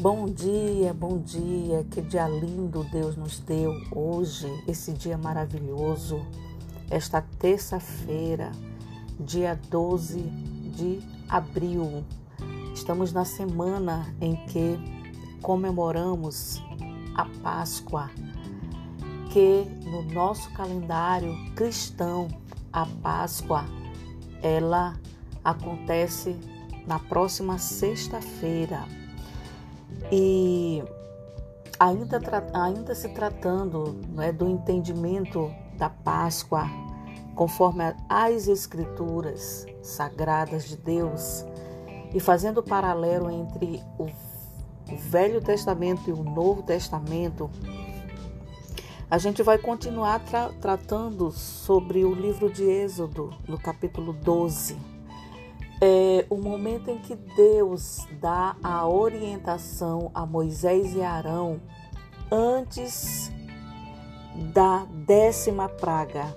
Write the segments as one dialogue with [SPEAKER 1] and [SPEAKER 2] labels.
[SPEAKER 1] Bom dia, bom dia, que dia lindo Deus nos deu hoje, esse dia maravilhoso, esta terça-feira, dia 12 de abril. Estamos na semana em que comemoramos a Páscoa, que no nosso calendário cristão, a Páscoa, ela acontece na próxima sexta-feira e ainda, ainda se tratando é, do entendimento da Páscoa, conforme as Escrituras sagradas de Deus, e fazendo paralelo entre o Velho Testamento e o Novo Testamento, a gente vai continuar tra tratando sobre o livro de Êxodo, no capítulo 12 é o momento em que Deus dá a orientação a Moisés e Arão antes da décima praga.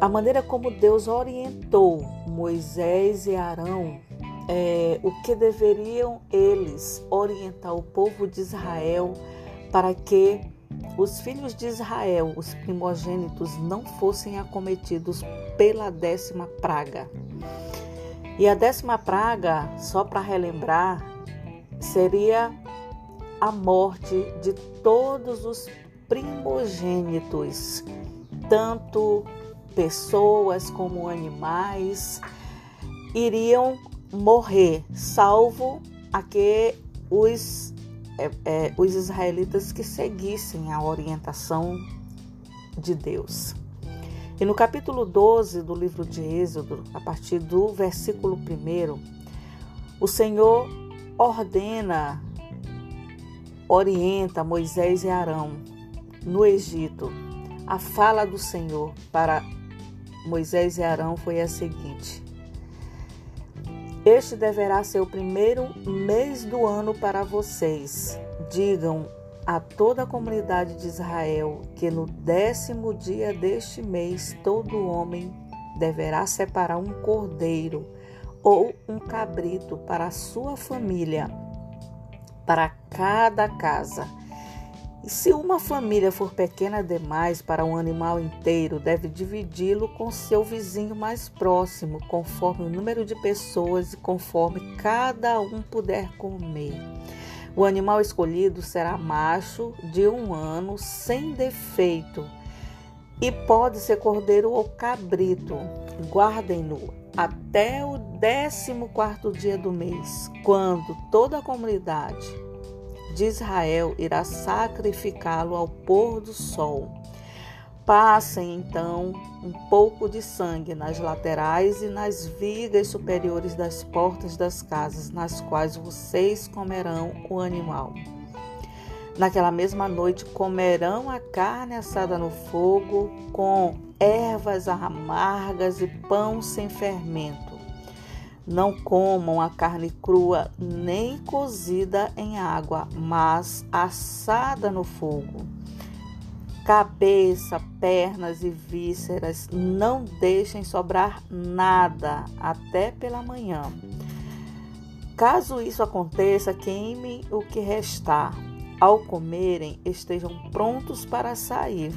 [SPEAKER 1] A maneira como Deus orientou Moisés e Arão, é, o que deveriam eles orientar o povo de Israel para que os filhos de Israel, os primogênitos, não fossem acometidos pela décima praga. E a décima praga, só para relembrar, seria a morte de todos os primogênitos, tanto pessoas como animais, iriam morrer, salvo aqueles os, é, é, os israelitas que seguissem a orientação de Deus. E no capítulo 12 do livro de Êxodo, a partir do versículo 1, o Senhor ordena, orienta Moisés e Arão no Egito. A fala do Senhor para Moisés e Arão foi a seguinte: Este deverá ser o primeiro mês do ano para vocês. Digam a toda a comunidade de Israel que no décimo dia deste mês todo homem deverá separar um cordeiro ou um cabrito para a sua família, para cada casa. E se uma família for pequena demais para um animal inteiro, deve dividi-lo com seu vizinho mais próximo, conforme o número de pessoas e conforme cada um puder comer. O animal escolhido será macho de um ano, sem defeito, e pode ser cordeiro ou cabrito. Guardem-no até o décimo quarto dia do mês, quando toda a comunidade de Israel irá sacrificá-lo ao pôr do sol. Passem então um pouco de sangue nas laterais e nas vigas superiores das portas das casas, nas quais vocês comerão o animal. Naquela mesma noite comerão a carne assada no fogo, com ervas amargas e pão sem fermento. Não comam a carne crua nem cozida em água, mas assada no fogo cabeça, pernas e vísceras, não deixem sobrar nada até pela manhã. Caso isso aconteça, queimem o que restar. Ao comerem, estejam prontos para sair.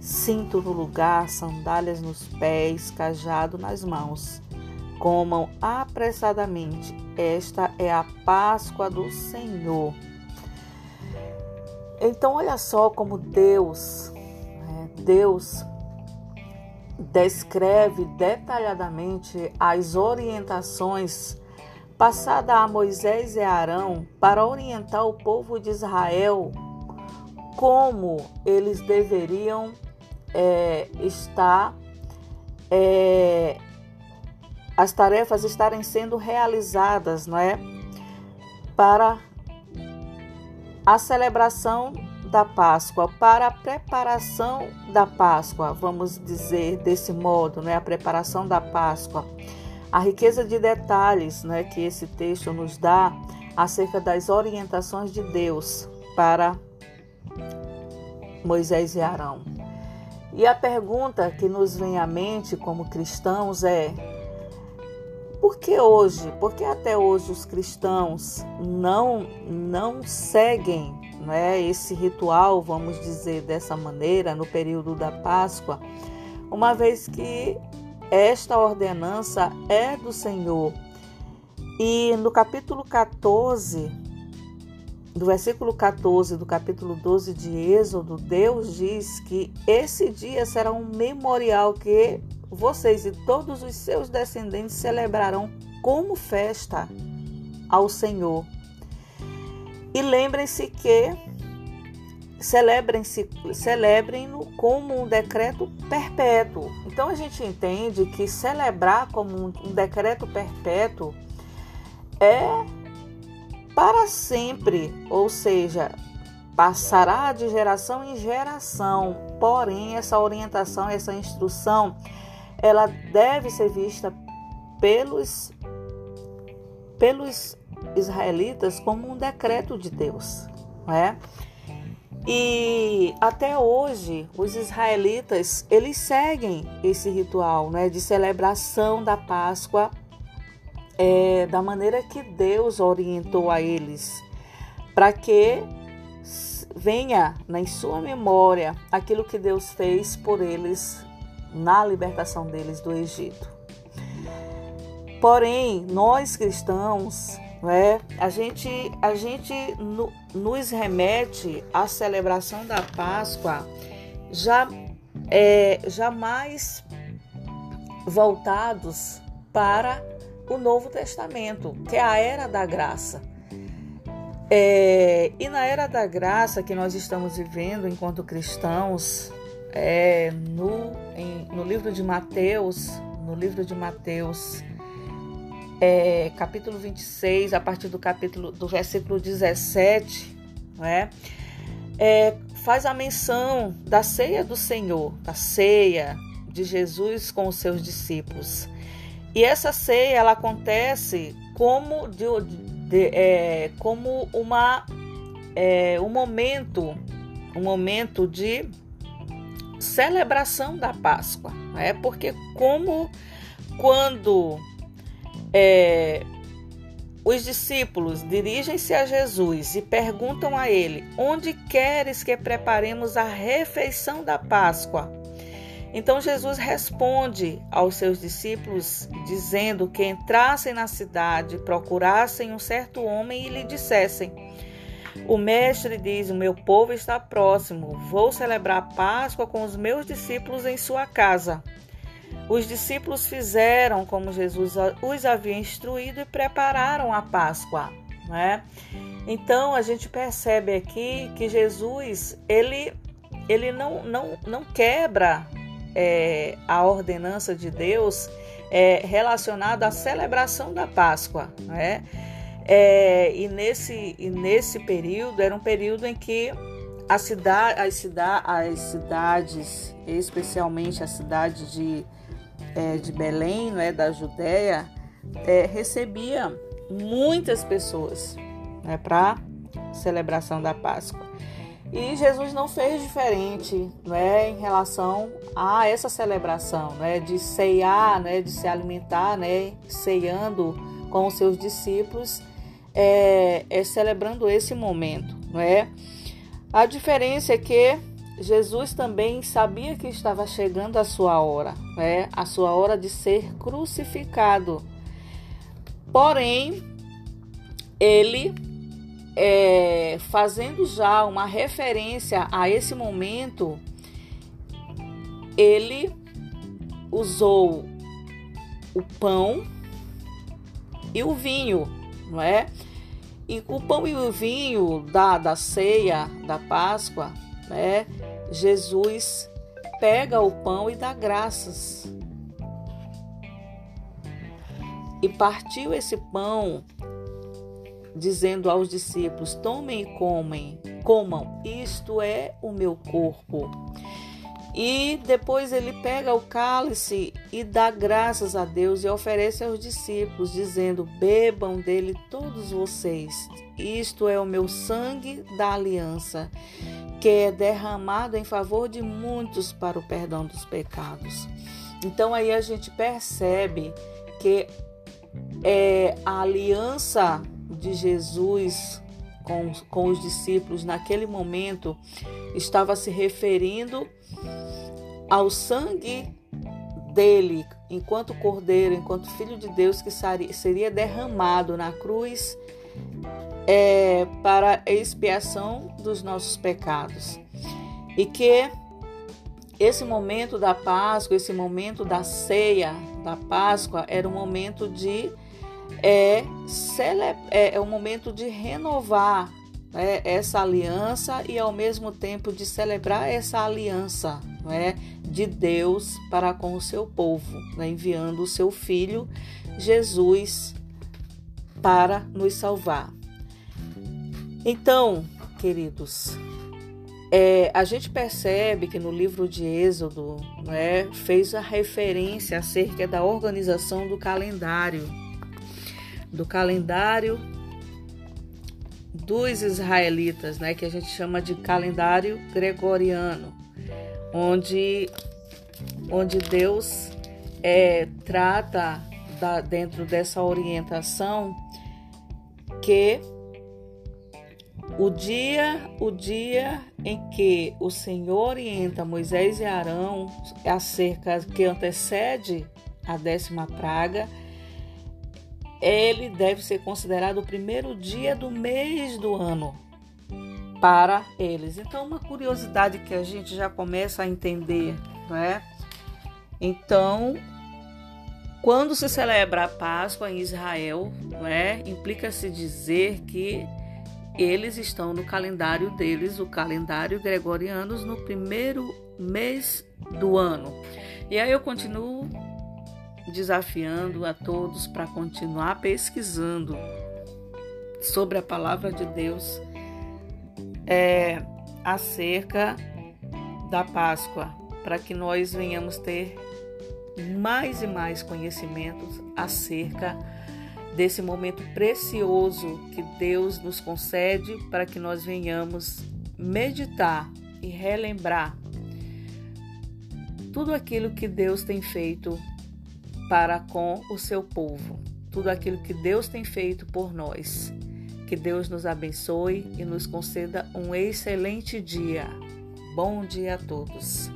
[SPEAKER 1] Cinto no lugar, sandálias nos pés, cajado nas mãos. Comam apressadamente. Esta é a Páscoa do Senhor. Então, olha só como Deus, né, Deus descreve detalhadamente as orientações passadas a Moisés e Arão para orientar o povo de Israel como eles deveriam é, estar, é, as tarefas estarem sendo realizadas, não é? Para a celebração da Páscoa, para a preparação da Páscoa, vamos dizer desse modo, né? A preparação da Páscoa. A riqueza de detalhes, né, que esse texto nos dá acerca das orientações de Deus para Moisés e Arão. E a pergunta que nos vem à mente como cristãos é: por que hoje? Porque até hoje os cristãos não não seguem né, esse ritual, vamos dizer dessa maneira, no período da Páscoa, uma vez que esta ordenança é do Senhor. E no capítulo 14, do versículo 14 do capítulo 12 de Êxodo, Deus diz que esse dia será um memorial que vocês e todos os seus descendentes celebrarão como festa ao Senhor. E lembrem-se que celebrem-se, celebrem-no como um decreto perpétuo. Então a gente entende que celebrar como um, decreto perpétuo é para sempre, ou seja, passará de geração em geração. Porém, essa orientação, essa instrução, ela deve ser vista pelos pelos israelitas como um decreto de Deus, não é? E até hoje os israelitas eles seguem esse ritual, né, de celebração da Páscoa é, da maneira que Deus orientou a eles, para que venha na sua memória aquilo que Deus fez por eles na libertação deles do Egito. Porém, nós cristãos, né, a gente, a gente no, nos remete à celebração da Páscoa já é, jamais voltados para o Novo Testamento, que é a era da graça. É, e na era da graça que nós estamos vivendo enquanto cristãos, é, no, em, no livro de Mateus, no livro de Mateus, é, capítulo 26, a partir do capítulo do versículo 17, né, é, faz a menção da ceia do Senhor, da ceia de Jesus com os seus discípulos. E essa ceia ela acontece como, de, de, é, como uma, é, um momento, um momento de celebração da Páscoa, né? Porque como quando é, os discípulos dirigem-se a Jesus e perguntam a ele: Onde queres que preparemos a refeição da Páscoa? Então Jesus responde aos seus discípulos, dizendo que entrassem na cidade, procurassem um certo homem e lhe dissessem: O mestre diz: O meu povo está próximo, vou celebrar a Páscoa com os meus discípulos em sua casa. Os discípulos fizeram como Jesus os havia instruído e prepararam a Páscoa. Né? Então a gente percebe aqui que Jesus ele, ele não, não, não quebra é, a ordenança de Deus é, relacionada à celebração da Páscoa. Né? É, e, nesse, e nesse período era um período em que a cidade, as, as cidades, especialmente a cidade de, é, de Belém, né, da Judéia, é, recebia muitas pessoas né, para celebração da Páscoa. E Jesus não fez diferente né, em relação a essa celebração, né, de ceiar, né, de se alimentar, né, ceiando com os seus discípulos, é, é celebrando esse momento. Não é? A diferença é que Jesus também sabia que estava chegando a sua hora, né, a sua hora de ser crucificado. Porém, ele é, fazendo já uma referência a esse momento, ele usou o pão e o vinho, não é? E o pão e o vinho da, da ceia da Páscoa, né? Jesus pega o pão e dá graças. E partiu esse pão dizendo aos discípulos: Tomem e comem, comam, isto é o meu corpo. E depois ele pega o cálice e dá graças a Deus e oferece aos discípulos, dizendo: Bebam dele todos vocês. Isto é o meu sangue da aliança, que é derramado em favor de muitos para o perdão dos pecados. Então aí a gente percebe que é, a aliança de Jesus com, com os discípulos naquele momento estava se referindo ao sangue dele, enquanto cordeiro, enquanto filho de Deus, que seria derramado na cruz é, para expiação dos nossos pecados. E que esse momento da Páscoa, esse momento da ceia da Páscoa, era um momento de é, é, é um momento de renovar né, essa aliança e ao mesmo tempo de celebrar essa aliança né, de Deus para com o seu povo, né, enviando o seu Filho Jesus para nos salvar. Então, queridos, é, a gente percebe que no livro de Êxodo né, fez a referência acerca da organização do calendário, do calendário dos israelitas, né, que a gente chama de calendário gregoriano, onde, onde Deus é, trata da, dentro dessa orientação que o dia, o dia em que o Senhor orienta Moisés e Arão acerca que antecede a décima praga, ele deve ser considerado o primeiro dia do mês do ano para eles. Então, uma curiosidade que a gente já começa a entender, não é? Então, quando se celebra a Páscoa em Israel, não é? Implica-se dizer que eles estão no calendário deles, o calendário gregoriano, no primeiro mês do ano. E aí eu continuo desafiando a todos para continuar pesquisando sobre a palavra de Deus é, acerca da Páscoa, para que nós venhamos ter mais e mais conhecimentos acerca desse momento precioso que Deus nos concede para que nós venhamos meditar e relembrar tudo aquilo que Deus tem feito para com o seu povo, tudo aquilo que Deus tem feito por nós. Que Deus nos abençoe e nos conceda um excelente dia. Bom dia a todos.